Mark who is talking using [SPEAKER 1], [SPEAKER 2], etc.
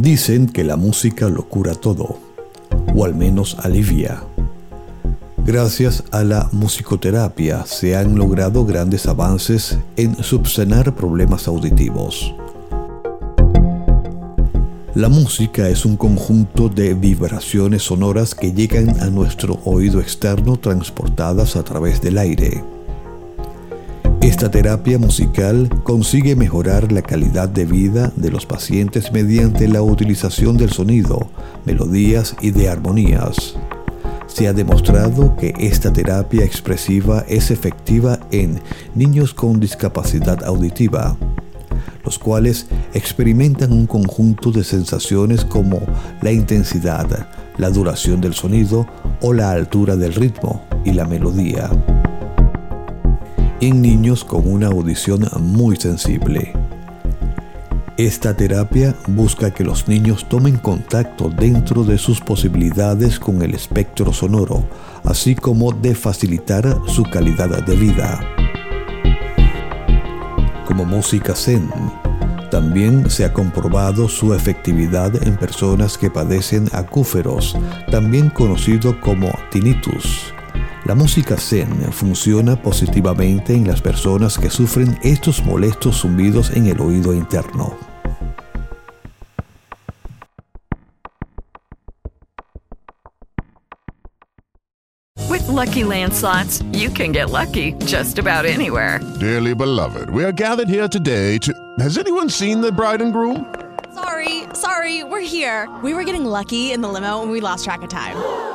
[SPEAKER 1] Dicen que la música lo cura todo, o al menos alivia. Gracias a la musicoterapia se han logrado grandes avances en subsanar problemas auditivos. La música es un conjunto de vibraciones sonoras que llegan a nuestro oído externo transportadas a través del aire. Esta terapia musical consigue mejorar la calidad de vida de los pacientes mediante la utilización del sonido, melodías y de armonías. Se ha demostrado que esta terapia expresiva es efectiva en niños con discapacidad auditiva, los cuales experimentan un conjunto de sensaciones como la intensidad, la duración del sonido o la altura del ritmo y la melodía en niños con una audición muy sensible. Esta terapia busca que los niños tomen contacto dentro de sus posibilidades con el espectro sonoro, así como de facilitar su calidad de vida. Como música zen, también se ha comprobado su efectividad en personas que padecen acúferos, también conocido como tinnitus. La música zen funciona positivamente en las personas que sufren estos molestos zumbidos en el oído interno.
[SPEAKER 2] With Lucky Land slots, you can get lucky just about anywhere.
[SPEAKER 3] Dearly beloved, we are gathered here today to. Has anyone seen the bride and groom?
[SPEAKER 4] Sorry, sorry, we're here. We were getting lucky in the limo and we lost track of time.